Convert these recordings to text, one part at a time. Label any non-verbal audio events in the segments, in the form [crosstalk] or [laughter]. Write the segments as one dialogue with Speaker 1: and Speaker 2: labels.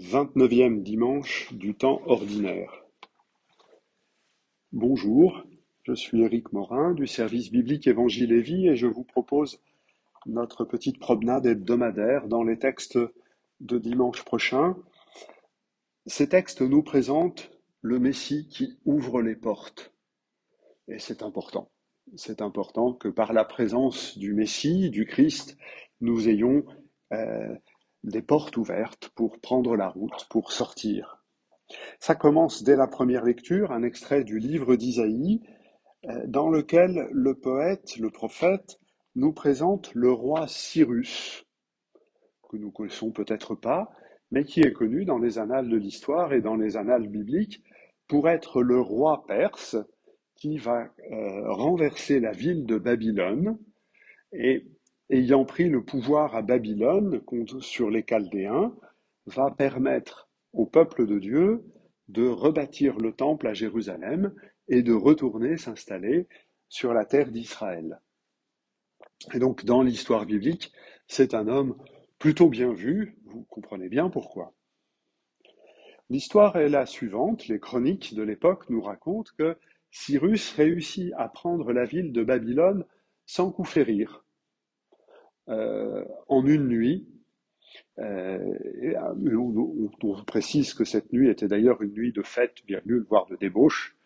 Speaker 1: Vingt-neuvième dimanche du temps ordinaire. Bonjour, je suis Éric Morin du service biblique Évangile et Vie et je vous propose notre petite promenade hebdomadaire dans les textes de dimanche prochain. Ces textes nous présentent le Messie qui ouvre les portes. Et c'est important. C'est important que par la présence du Messie, du Christ, nous ayons euh, des portes ouvertes pour prendre la route, pour sortir. Ça commence dès la première lecture, un extrait du livre d'Isaïe, euh, dans lequel le poète, le prophète, nous présente le roi Cyrus, que nous connaissons peut-être pas, mais qui est connu dans les annales de l'histoire et dans les annales bibliques pour être le roi perse qui va euh, renverser la ville de Babylone et ayant pris le pouvoir à Babylone sur les Chaldéens, va permettre au peuple de Dieu de rebâtir le temple à Jérusalem et de retourner s'installer sur la terre d'Israël. Et donc, dans l'histoire biblique, c'est un homme plutôt bien vu, vous comprenez bien pourquoi. L'histoire est la suivante, les chroniques de l'époque nous racontent que Cyrus réussit à prendre la ville de Babylone sans coup férir, en une nuit. Euh, on, on, précise que cette nuit était d'ailleurs une nuit de fête, virgule, voire de débauche.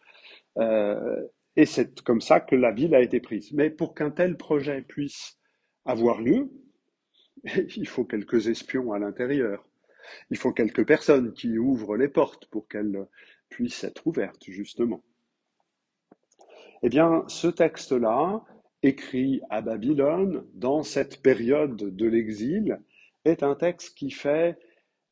Speaker 1: Euh, et c'est comme ça que la ville a été prise. Mais pour qu'un tel projet puisse avoir lieu, [laughs] il faut quelques espions à l'intérieur. Il faut quelques personnes qui ouvrent les portes pour qu'elles puissent être ouvertes, justement. Eh bien, ce texte-là, écrit à Babylone dans cette période de l'exil est un texte qui fait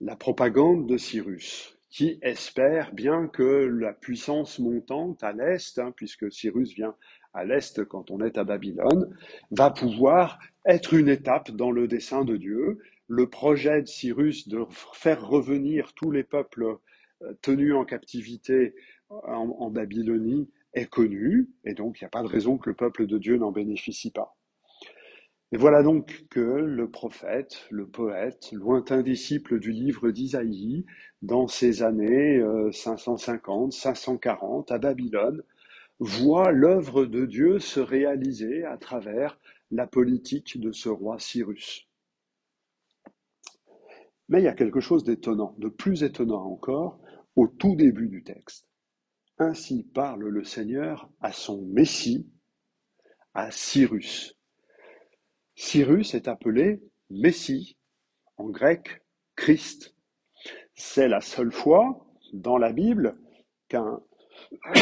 Speaker 1: la propagande de Cyrus, qui espère bien que la puissance montante à l'est, hein, puisque Cyrus vient à l'est quand on est à Babylone, va pouvoir être une étape dans le dessein de Dieu. Le projet de Cyrus de faire revenir tous les peuples euh, tenus en captivité en Babylonie est connu, et donc il n'y a pas de raison que le peuple de Dieu n'en bénéficie pas. Et voilà donc que le prophète, le poète, lointain disciple du livre d'Isaïe, dans ces années 550, euh, 540, à Babylone, voit l'œuvre de Dieu se réaliser à travers la politique de ce roi Cyrus. Mais il y a quelque chose d'étonnant, de plus étonnant encore, au tout début du texte. Ainsi parle le Seigneur à son Messie, à Cyrus. Cyrus est appelé Messie, en grec Christ. C'est la seule fois dans la Bible qu'un [coughs]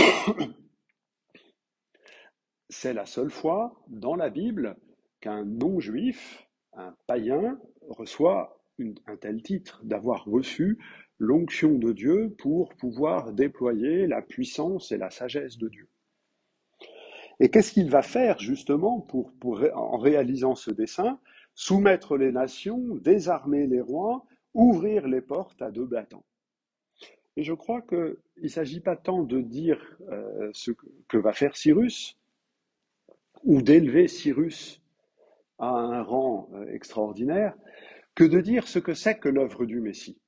Speaker 1: non-juif, un païen, reçoit un tel titre, d'avoir reçu l'onction de Dieu pour pouvoir déployer la puissance et la sagesse de Dieu. Et qu'est-ce qu'il va faire justement pour, en réalisant ce dessein Soumettre les nations, désarmer les rois, ouvrir les portes à deux battants. Et je crois qu'il ne s'agit pas tant de dire euh, ce que va faire Cyrus, ou d'élever Cyrus à un rang euh, extraordinaire, que de dire ce que c'est que l'œuvre du Messie.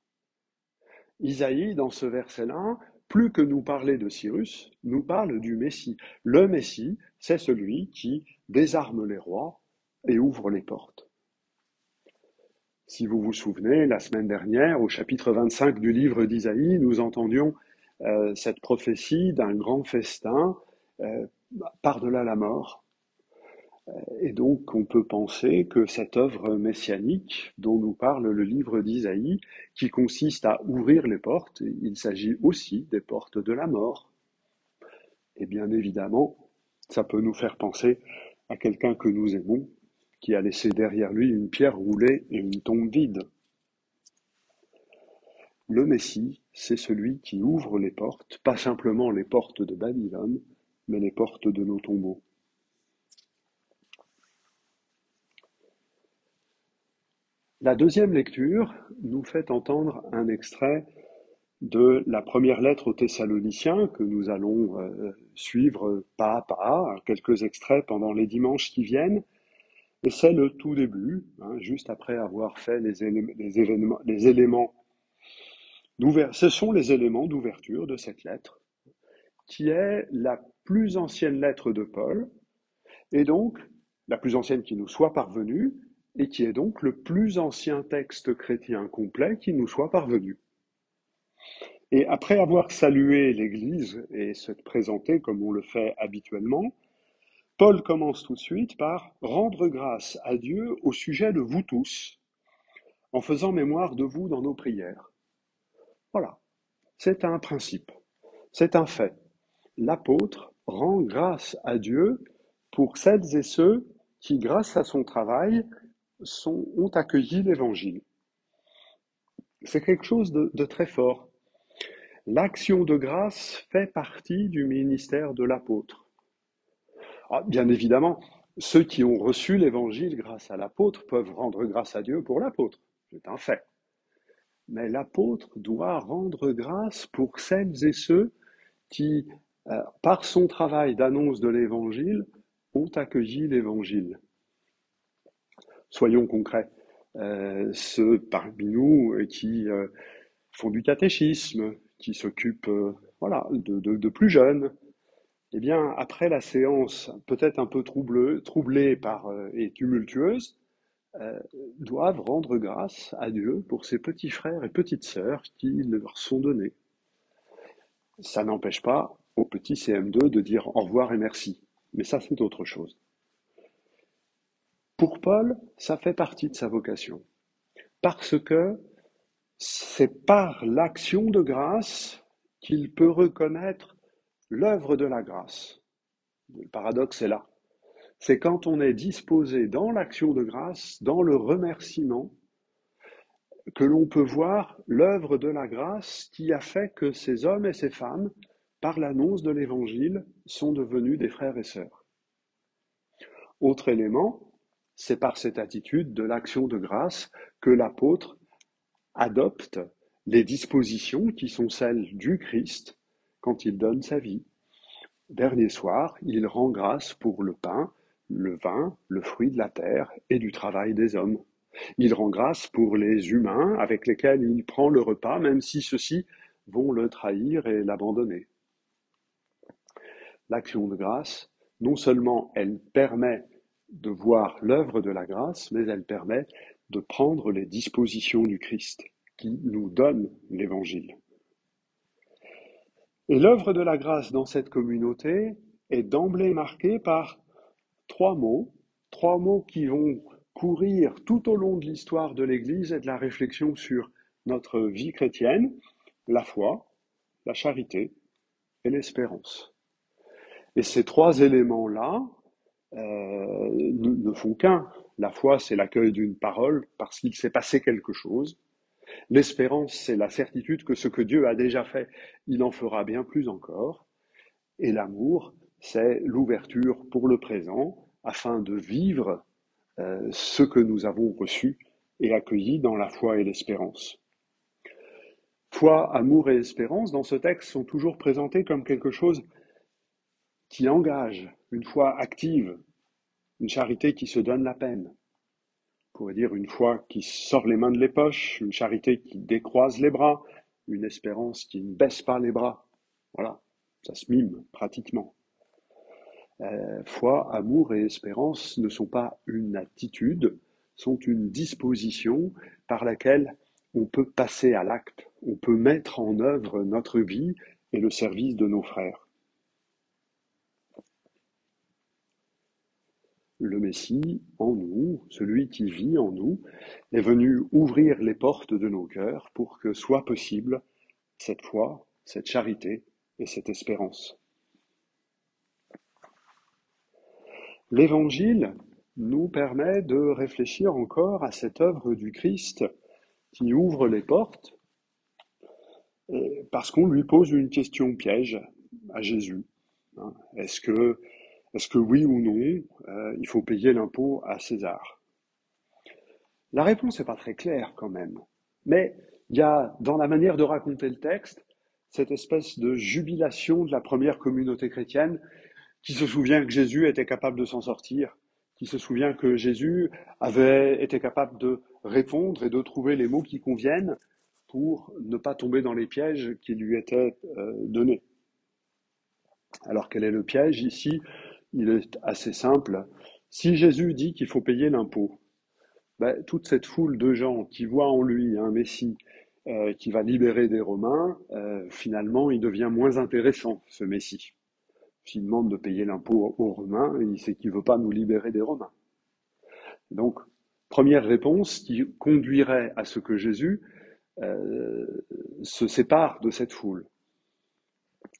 Speaker 1: Isaïe, dans ce verset-là, plus que nous parler de Cyrus, nous parle du Messie. Le Messie, c'est celui qui désarme les rois et ouvre les portes. Si vous vous souvenez, la semaine dernière, au chapitre 25 du livre d'Isaïe, nous entendions euh, cette prophétie d'un grand festin euh, par-delà la mort, et donc, on peut penser que cette œuvre messianique dont nous parle le livre d'Isaïe, qui consiste à ouvrir les portes, il s'agit aussi des portes de la mort. Et bien évidemment, ça peut nous faire penser à quelqu'un que nous aimons, qui a laissé derrière lui une pierre roulée et une tombe vide. Le Messie, c'est celui qui ouvre les portes, pas simplement les portes de Babylone, mais les portes de nos tombeaux. La deuxième lecture nous fait entendre un extrait de la première lettre aux Thessaloniciens que nous allons euh, suivre pas à pas, quelques extraits pendant les dimanches qui viennent. Et c'est le tout début, hein, juste après avoir fait les, éléments Ce sont les éléments d'ouverture de cette lettre, qui est la plus ancienne lettre de Paul, et donc la plus ancienne qui nous soit parvenue, et qui est donc le plus ancien texte chrétien complet qui nous soit parvenu. Et après avoir salué l'Église et se présenter comme on le fait habituellement, Paul commence tout de suite par rendre grâce à Dieu au sujet de vous tous, en faisant mémoire de vous dans nos prières. Voilà, c'est un principe, c'est un fait. L'apôtre rend grâce à Dieu pour celles et ceux qui, grâce à son travail, ont accueilli l'Évangile. C'est quelque chose de très fort. L'action de grâce fait partie du ministère de l'apôtre. Ah, bien évidemment, ceux qui ont reçu l'évangile grâce à l'apôtre peuvent rendre grâce à Dieu pour l'apôtre. C'est un fait. Mais l'apôtre doit rendre grâce pour celles et ceux qui, euh, par son travail d'annonce de l'évangile, ont accueilli l'évangile. Soyons concrets. Euh, ceux parmi nous qui euh, font du catéchisme, qui s'occupe euh, voilà, de, plus jeunes, eh bien, après la séance, peut-être un peu troublée, euh, et tumultueuse, euh, doivent rendre grâce à Dieu pour ces petits frères et petites sœurs qui leur sont donnés. Ça n'empêche pas aux petits CM2 de dire au revoir et merci. Mais ça, c'est autre chose. Pour Paul, ça fait partie de sa vocation. Parce que c'est par l'action de grâce qu'il peut reconnaître l'œuvre de la grâce. Le paradoxe est là. C'est quand on est disposé dans l'action de grâce, dans le remerciement, que l'on peut voir l'œuvre de la grâce qui a fait que ces hommes et ces femmes, par l'annonce de l'Évangile, sont devenus des frères et sœurs. Autre élément, c'est par cette attitude de l'action de grâce que l'apôtre adopte les dispositions qui sont celles du Christ quand il donne sa vie. Dernier soir, il rend grâce pour le pain, le vin, le fruit de la terre et du travail des hommes. Il rend grâce pour les humains avec lesquels il prend le repas, même si ceux-ci vont le trahir et l'abandonner. L'action de grâce, non seulement elle permet de voir l'œuvre de la grâce, mais elle permet de prendre les dispositions du Christ qui nous donne l'Évangile. Et l'œuvre de la grâce dans cette communauté est d'emblée marquée par trois mots, trois mots qui vont courir tout au long de l'histoire de l'Église et de la réflexion sur notre vie chrétienne, la foi, la charité et l'espérance. Et ces trois éléments-là euh, ne font qu'un. La foi, c'est l'accueil d'une parole parce qu'il s'est passé quelque chose. L'espérance, c'est la certitude que ce que Dieu a déjà fait, il en fera bien plus encore. Et l'amour, c'est l'ouverture pour le présent afin de vivre euh, ce que nous avons reçu et accueilli dans la foi et l'espérance. Foi, amour et espérance, dans ce texte, sont toujours présentés comme quelque chose qui engage, une foi active, une charité qui se donne la peine. On pourrait dire une foi qui sort les mains de les poches, une charité qui décroise les bras, une espérance qui ne baisse pas les bras. Voilà, ça se mime pratiquement. Euh, foi, amour et espérance ne sont pas une attitude, sont une disposition par laquelle on peut passer à l'acte, on peut mettre en œuvre notre vie et le service de nos frères. Le Messie en nous, celui qui vit en nous, est venu ouvrir les portes de nos cœurs pour que soit possible cette foi, cette charité et cette espérance. L'Évangile nous permet de réfléchir encore à cette œuvre du Christ qui ouvre les portes parce qu'on lui pose une question piège à Jésus. Hein. Est-ce que est-ce que oui ou non, euh, il faut payer l'impôt à César La réponse n'est pas très claire quand même. Mais il y a dans la manière de raconter le texte cette espèce de jubilation de la première communauté chrétienne qui se souvient que Jésus était capable de s'en sortir, qui se souvient que Jésus avait été capable de répondre et de trouver les mots qui conviennent, pour ne pas tomber dans les pièges qui lui étaient euh, donnés. Alors quel est le piège ici? Il est assez simple. Si Jésus dit qu'il faut payer l'impôt, ben, toute cette foule de gens qui voient en lui un Messie euh, qui va libérer des Romains, euh, finalement, il devient moins intéressant, ce Messie. S'il demande de payer l'impôt aux Romains, il sait qu'il ne veut pas nous libérer des Romains. Donc, première réponse qui conduirait à ce que Jésus euh, se sépare de cette foule.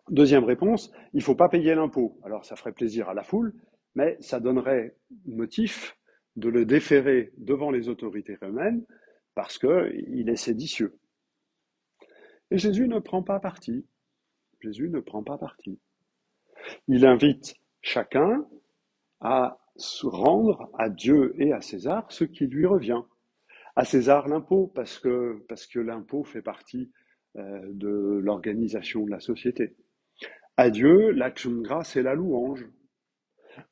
Speaker 1: Deuxième réponse, il ne faut pas payer l'impôt. Alors ça ferait plaisir à la foule, mais ça donnerait motif de le déférer devant les autorités romaines parce qu'il est séditieux. Et Jésus ne prend pas parti. Jésus ne prend pas parti. Il invite chacun à rendre à Dieu et à César ce qui lui revient. À César l'impôt, parce que, parce que l'impôt fait partie euh, de l'organisation de la société. À Dieu, l'action de grâce et la louange.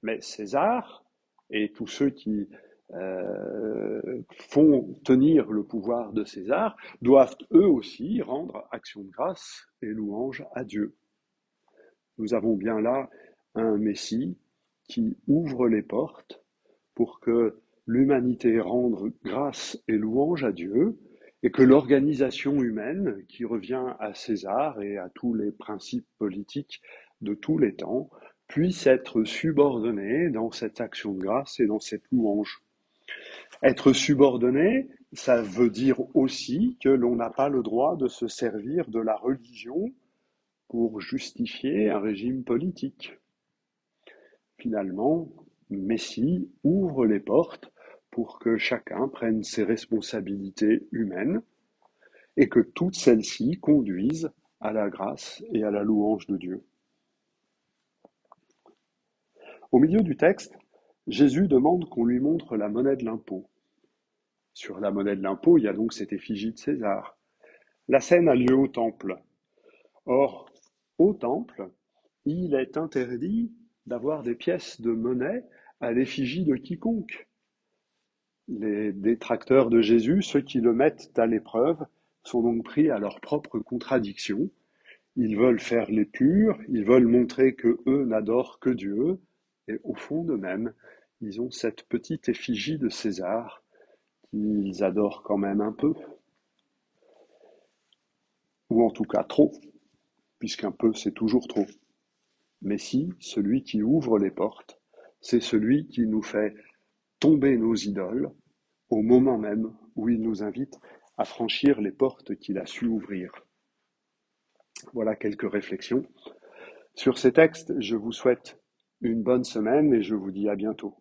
Speaker 1: Mais César et tous ceux qui euh, font tenir le pouvoir de César doivent eux aussi rendre action de grâce et louange à Dieu. Nous avons bien là un Messie qui ouvre les portes pour que l'humanité rende grâce et louange à Dieu et que l'organisation humaine qui revient à César et à tous les principes politiques de tous les temps puisse être subordonnée dans cette action de grâce et dans cette louange. Être subordonné, ça veut dire aussi que l'on n'a pas le droit de se servir de la religion pour justifier un régime politique. Finalement, Messie ouvre les portes pour que chacun prenne ses responsabilités humaines et que toutes celles-ci conduisent à la grâce et à la louange de Dieu. Au milieu du texte, Jésus demande qu'on lui montre la monnaie de l'impôt. Sur la monnaie de l'impôt, il y a donc cette effigie de César. La scène a lieu au temple. Or, au temple, il est interdit d'avoir des pièces de monnaie à l'effigie de quiconque. Les détracteurs de Jésus, ceux qui le mettent à l'épreuve, sont donc pris à leur propre contradiction. Ils veulent faire les purs, ils veulent montrer que eux n'adorent que Dieu, et au fond d'eux-mêmes, ils ont cette petite effigie de César qu'ils adorent quand même un peu. Ou en tout cas trop, puisqu'un peu c'est toujours trop. Mais si, celui qui ouvre les portes, c'est celui qui nous fait tomber nos idoles au moment même où il nous invite à franchir les portes qu'il a su ouvrir. Voilà quelques réflexions. Sur ces textes, je vous souhaite une bonne semaine et je vous dis à bientôt.